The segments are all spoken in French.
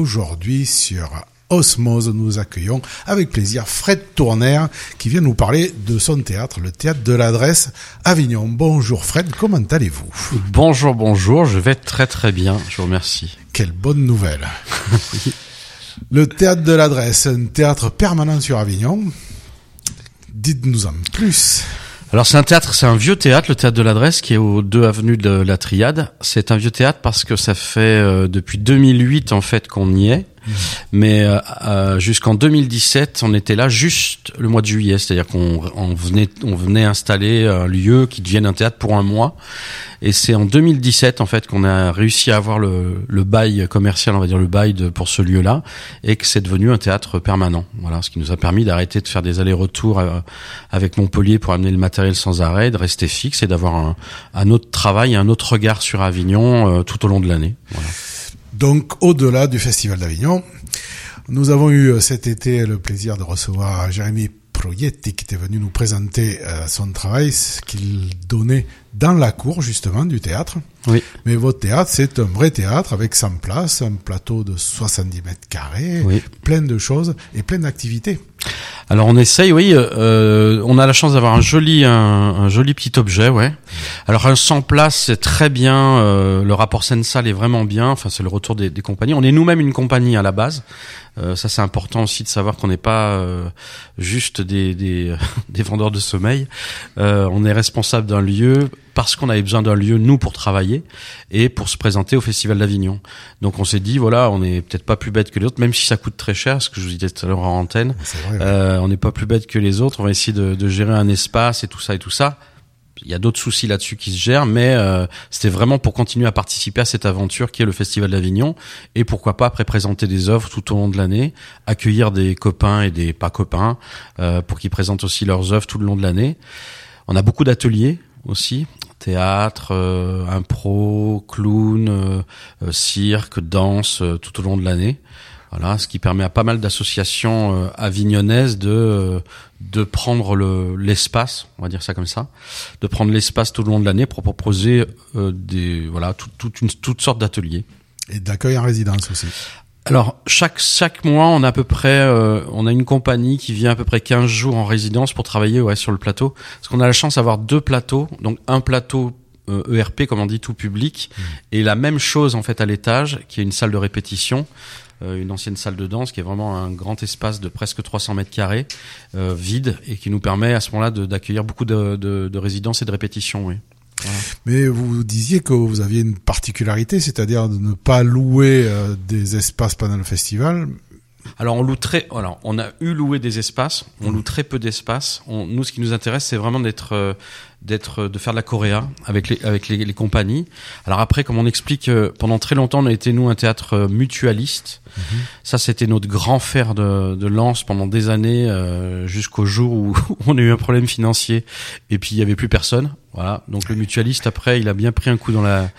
Aujourd'hui sur Osmose, nous accueillons avec plaisir Fred Tourner qui vient nous parler de son théâtre, le théâtre de l'adresse Avignon. Bonjour Fred, comment allez-vous? Bonjour, bonjour, je vais très très bien, je vous remercie. Quelle bonne nouvelle. le théâtre de l'adresse, un théâtre permanent sur Avignon. Dites-nous en plus. Alors c'est un théâtre, c'est un vieux théâtre, le théâtre de l'adresse qui est aux deux avenues de la Triade. C'est un vieux théâtre parce que ça fait euh, depuis 2008 en fait qu'on y est. Mais euh, euh, jusqu'en 2017, on était là juste le mois de juillet, c'est-à-dire qu'on on venait, on venait installer un lieu qui devienne un théâtre pour un mois. Et c'est en 2017 en fait qu'on a réussi à avoir le, le, bail commercial, on va dire le bail de, pour ce lieu-là, et que c'est devenu un théâtre permanent. Voilà, ce qui nous a permis d'arrêter de faire des allers-retours euh, avec Montpellier pour amener le matériel sans arrêt, de rester fixe et d'avoir un, un, autre travail, un autre regard sur Avignon euh, tout au long de l'année. Voilà. Donc, au-delà du Festival d'Avignon, nous avons eu euh, cet été le plaisir de recevoir Jérémy Proietti qui était venu nous présenter euh, son travail, ce qu'il donnait dans la cour justement du théâtre. Oui. Mais votre théâtre, c'est un vrai théâtre avec 100 places, un plateau de 70 mètres carrés, oui. plein de choses et plein d'activités. Alors on essaye, oui. Euh, on a la chance d'avoir un joli, un, un, joli petit objet, ouais. Alors un 100 places, c'est très bien. Euh, le rapport scène-salle est vraiment bien. Enfin, c'est le retour des, des compagnies. On est nous-mêmes une compagnie à la base. Euh, ça, c'est important aussi de savoir qu'on n'est pas euh, juste des, des, des, vendeurs de sommeil. Euh, on est responsable d'un lieu parce qu'on avait besoin d'un lieu nous pour travailler et pour se présenter au Festival d'Avignon. Donc on s'est dit voilà, on n'est peut-être pas plus bête que les autres, même si ça coûte très cher, ce que je vous disais tout à l'heure en antenne. Vrai, ouais. euh, on n'est pas plus bête que les autres. On va essayer de, de, gérer un espace et tout ça et tout ça. Il y a d'autres soucis là-dessus qui se gèrent, mais euh, c'était vraiment pour continuer à participer à cette aventure qui est le Festival d'Avignon et pourquoi pas après présenter des œuvres tout au long de l'année, accueillir des copains et des pas copains euh, pour qu'ils présentent aussi leurs œuvres tout le long de l'année. On a beaucoup d'ateliers aussi, théâtre, euh, impro, clown, euh, euh, cirque, danse, euh, tout au long de l'année. Voilà, ce qui permet à pas mal d'associations euh, avignonnaises de de prendre le l'espace, on va dire ça comme ça, de prendre l'espace tout au long de l'année pour proposer euh, des voilà toute toute une toutes sortes d'ateliers et d'accueil en résidence aussi. Alors chaque chaque mois, on a à peu près euh, on a une compagnie qui vient à peu près 15 jours en résidence pour travailler ouais sur le plateau parce qu'on a la chance d'avoir deux plateaux, donc un plateau euh, ERP comme on dit tout public mmh. et la même chose en fait à l'étage qui est une salle de répétition euh, une ancienne salle de danse qui est vraiment un grand espace de presque 300 mètres carrés euh, vide et qui nous permet à ce moment-là d'accueillir beaucoup de, de, de, résidences et de répétitions. Oui. Mais vous disiez que vous aviez une particularité, c'est-à-dire de ne pas louer euh, des espaces pendant le festival. Alors on loue très, alors on a eu loué des espaces, on loue très peu d'espaces. Nous, ce qui nous intéresse, c'est vraiment d'être euh, d'être de faire de la coréa avec les avec les, les, compagnies. Alors après, comme on explique, euh, pendant très longtemps, on a été nous un théâtre euh, mutualiste. -hmm. Ça, c'était notre grand fer de, de lance pendant des années, euh, jusqu'au jour où on a eu un problème financier et puis il y avait plus personne. Voilà. Donc le mutualiste après, il a bien pris un coup dans la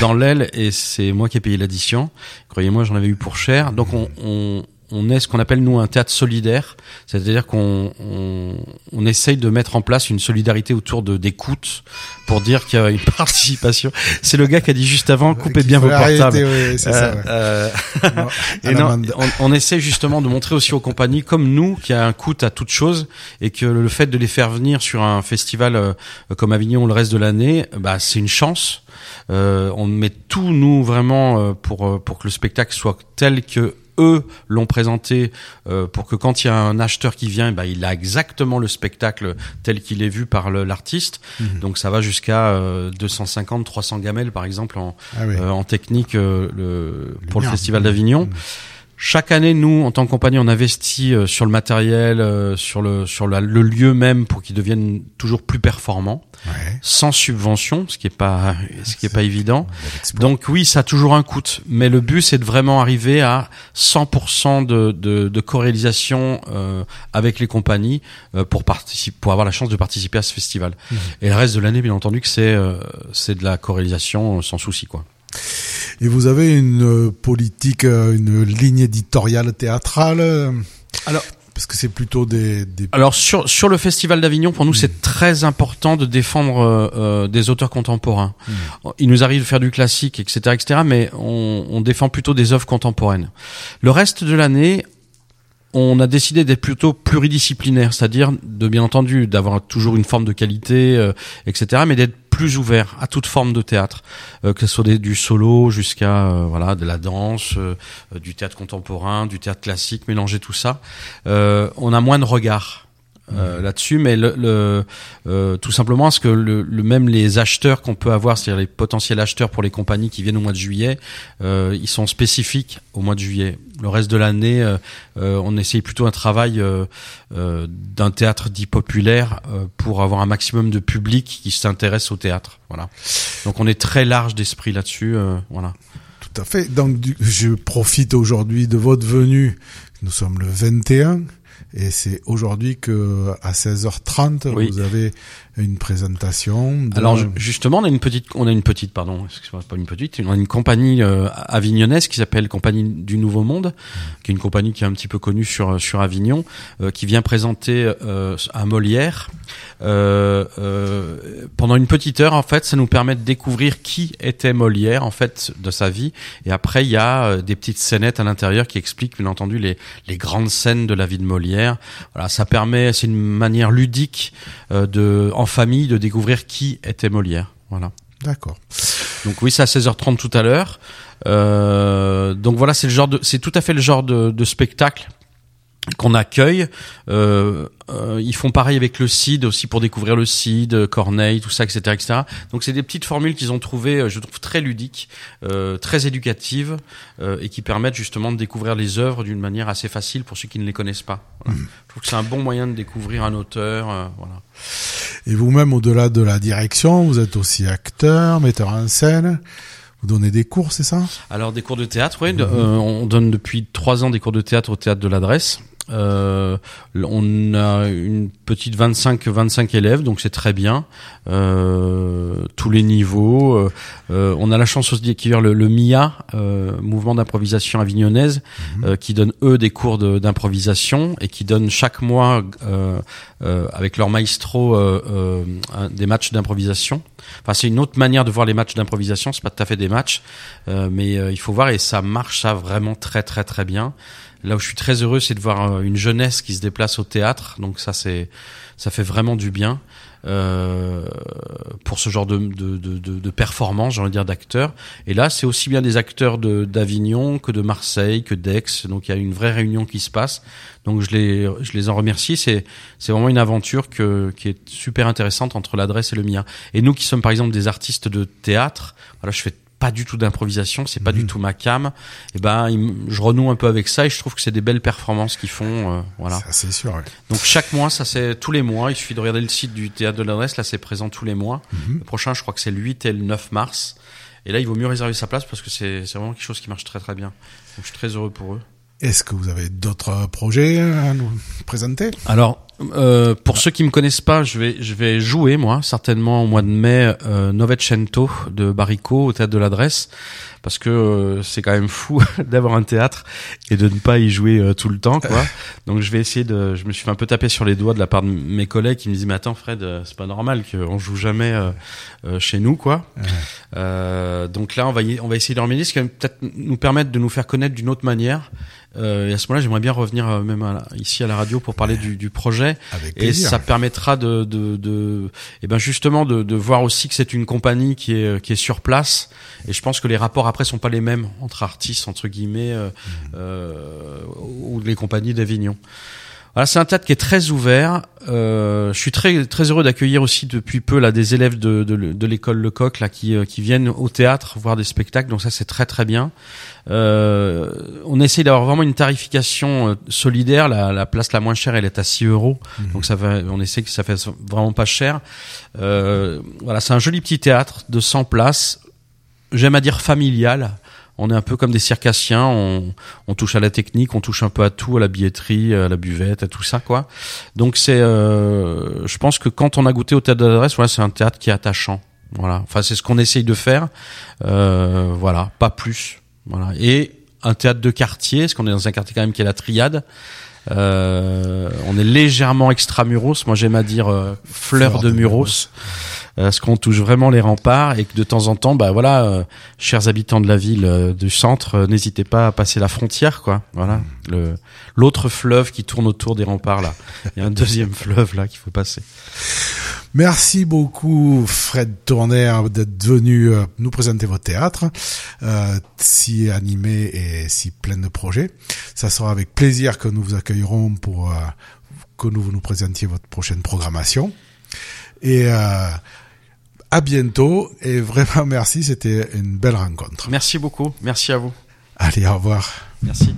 dans l'aile et c'est moi qui ai payé l'addition. Croyez-moi, j'en avais eu pour cher. Donc on, on on est ce qu'on appelle nous un théâtre solidaire, c'est-à-dire qu'on on, on, essaye de mettre en place une solidarité autour de d'écoute pour dire qu'il y a une participation. C'est le gars qui a dit juste avant coupez bien vos portables. Oui, euh, ça, ouais. euh, et non, on, on, essaie justement de montrer aussi aux compagnies comme nous qu'il y a un coût à toute chose et que le fait de les faire venir sur un festival euh, comme Avignon le reste de l'année, bah c'est une chance. Euh, on met tout nous vraiment pour pour que le spectacle soit tel que eux l'ont présenté euh, pour que quand il y a un acheteur qui vient, bah, il a exactement le spectacle tel qu'il est vu par l'artiste. Mmh. Donc ça va jusqu'à euh, 250, 300 gamelles par exemple en, ah oui. euh, en technique euh, le, pour le Festival d'Avignon. Mmh. Chaque année, nous, en tant que compagnie, on investit euh, sur le matériel, euh, sur le sur la, le lieu même pour qu'il devienne toujours plus performant, ouais. sans subvention, ce qui est pas ce qui est pas évident. Donc oui, ça a toujours un coût, mais le but c'est de vraiment arriver à 100% de, de, de co-réalisation euh, avec les compagnies euh, pour participer, pour avoir la chance de participer à ce festival. Mmh. Et le reste de l'année, bien entendu, que c'est euh, c'est de la co-réalisation sans souci, quoi. Et vous avez une politique, une ligne éditoriale théâtrale Alors, Parce que c'est plutôt des, des... Alors sur sur le festival d'Avignon, pour nous, c'est très important de défendre euh, euh, des auteurs contemporains. Il nous arrive de faire du classique, etc., etc., mais on, on défend plutôt des œuvres contemporaines. Le reste de l'année, on a décidé d'être plutôt pluridisciplinaire, c'est-à-dire de bien entendu d'avoir toujours une forme de qualité, euh, etc., mais d'être plus ouvert à toute forme de théâtre, euh, que ce soit du solo jusqu'à euh, voilà de la danse, euh, euh, du théâtre contemporain, du théâtre classique, mélanger tout ça. Euh, on a moins de regard. Euh, là-dessus, mais le, le, euh, tout simplement parce que le, le- même les acheteurs qu'on peut avoir, c'est-à-dire les potentiels acheteurs pour les compagnies qui viennent au mois de juillet, euh, ils sont spécifiques au mois de juillet. Le reste de l'année, euh, euh, on essaye plutôt un travail euh, d'un théâtre dit populaire pour avoir un maximum de public qui s'intéresse au théâtre. Voilà. Donc on est très large d'esprit là-dessus. voilà. Tout à fait. Donc, du- je profite aujourd'hui de votre venue. Nous sommes le 21. Et c'est aujourd'hui que à 16h30 Oui. vous avez une présentation. Alors ju- justement, on a une petite, on a une petite, pardon, excusez-moi, pas une petite, on a une compagnie euh, avignonnaise qui s'appelle Compagnie du Nouveau Monde, qui est une compagnie qui est un petit peu connue sur sur Avignon, euh, qui vient présenter euh, un Molière. Euh, euh, pendant une petite heure, en fait, ça nous permet de découvrir qui était Molière, en fait, de sa vie. Et après, il y a euh, des petites scénettes à l'intérieur qui expliquent, bien entendu, les les grandes scènes de la vie de Molière. Voilà, ça permet, c'est une manière ludique de, famille, de découvrir qui était Molière. Voilà. D'accord. Donc oui, c'est à 16h30 tout à l'heure. Euh, donc voilà, c'est le genre de, c'est tout à fait le genre de, de spectacle qu'on accueille. Euh, euh, ils font pareil avec le CID aussi pour découvrir le CID, Corneille, tout ça, etc., etc. Donc c'est des petites formules qu'ils ont trouvées, euh, je trouve très ludiques, euh, très éducatives euh, et qui permettent justement de découvrir les œuvres d'une manière assez facile pour ceux qui ne les connaissent pas. Voilà. Je trouve que c'est un bon moyen de découvrir un auteur. euh, voilà. Et vous-même, au-delà de la direction, vous êtes aussi acteur, metteur en scène. Vous donnez des cours, c'est ça? Alors des cours de théâtre, oui. de- euh, on donne depuis trois ans des cours de théâtre au théâtre de l'adresse. Euh, on a une petite 25 25 élèves, donc c'est très bien. Euh, tous les niveaux. Euh, euh, on a la chance aussi d'accueillir le, le MIA, euh, mouvement d'improvisation avignonnaise, euh, qui donne eux des cours de- d'improvisation et qui donne chaque mois euh, euh, avec leur maestro euh, euh, des matchs d'improvisation. Enfin, c'est une autre manière de voir les matchs d'improvisation. C'est pas tout à fait des matchs, euh, mais il faut voir et ça marche ça vraiment très très très bien. Là où je suis très heureux, c'est de voir euh, une jeunesse qui se déplace au théâtre. Donc ça, c'est ça fait vraiment du bien euh, pour ce genre de de, de, de, performance, j'ai dire d'acteurs. Et là, c'est aussi bien des acteurs de d'Avignon que de Marseille, que d'Aix. Donc il y a une vraie réunion qui se passe. Donc je les je les en remercie. C'est c'est vraiment une aventure que qui est super intéressante entre l'adresse et le mien. Et nous qui sommes par exemple des artistes de théâtre, voilà, je fais pas du tout d'improvisation, c'est pas du tout ma cam. Et ben, il m- je renoue un peu avec ça et je trouve que c'est des belles performances qu'ils font. euh, voilà. Ça, C'est sûr. ouais. Donc chaque mois, ça c'est tous les mois. Il suffit de regarder le site du théâtre de l'adresse. Là, c'est présent tous les mois. Le prochain, je crois que c'est le 8 et le 9 mars. Et là, il vaut mieux réserver sa place parce que c'est c'est vraiment quelque chose qui marche très très bien. Donc je suis très heureux pour eux. Est-ce que vous avez d'autres projets à nous présenter? Alors, euh, pour ceux qui me connaissent pas, je vais je vais jouer moi certainement au mois de mai euh, Novecento de Barrico au théâtre de l'Adresse parce que euh, c'est quand même fou d'avoir un théâtre et de ne pas y jouer euh, tout le temps quoi. Donc je vais essayer de je me suis fait un peu taper sur les doigts de la part de mes collègues qui me disent mais attends Fred, euh, c'est pas normal qu'on joue jamais chez nous quoi. Euh, donc là on va y- on va essayer de remédier ce qui va peut-être nous permettre de nous faire connaître d'une autre manière. Euh, et à ce moment-là, j'aimerais bien revenir même à la- ici à la radio pour parler du, du projet. Et ça permettra de, de, de et ben justement de, de voir aussi que c'est une compagnie qui est qui est sur place. Et je pense que les rapports après sont pas les mêmes entre artistes entre guillemets euh, euh, ou les compagnies d'Avignon. Voilà, c'est un théâtre qui est très ouvert. Euh, je suis très très heureux d'accueillir aussi depuis peu là des élèves de, de, de l'école Lecoq là qui euh, qui viennent au théâtre voir des spectacles. Donc ça c'est très très bien. Euh, on essaye d'avoir vraiment une tarification euh, solidaire. La, la place la moins chère, elle est à 6 euros. Donc ça on essaie que ça fait vraiment pas cher. Euh, voilà, c'est un joli petit théâtre de 100 places. J'aime à dire familial. On est un peu comme des circassiens. On, on touche à la technique, on touche un peu à tout, à la billetterie, à la buvette, à tout ça, quoi. Donc c'est, euh, je pense que quand on a goûté au théâtre de l'adresse, voilà, c'est un théâtre qui est attachant. Voilà. Enfin, c'est ce qu'on essaye de faire. Euh, voilà, pas plus. Voilà. Et un théâtre de quartier, parce qu'on est dans un quartier quand même qui est la triade. Euh, on est légèrement extramuros. Moi, j'aime à dire euh, fleur, de, muros. Ce qu'on touche vraiment les remparts et que de temps en temps, bah voilà, euh, chers habitants de la ville euh, du centre, n'hésitez pas à passer la frontière, quoi. Voilà, mm. le l'autre fleuve qui tourne autour des remparts là. Il y a un deuxième fleuve là qu'il faut passer. Merci beaucoup Fred Tourner d'être venu nous présenter votre théâtre, euh, si animé et si plein de projets. Ça sera avec plaisir que nous vous accueillerons pour que nous nous présentiez votre prochaine programmation. Et euh, à bientôt et vraiment merci, c'était une belle rencontre. Merci beaucoup, merci à vous. Allez, au revoir. Merci.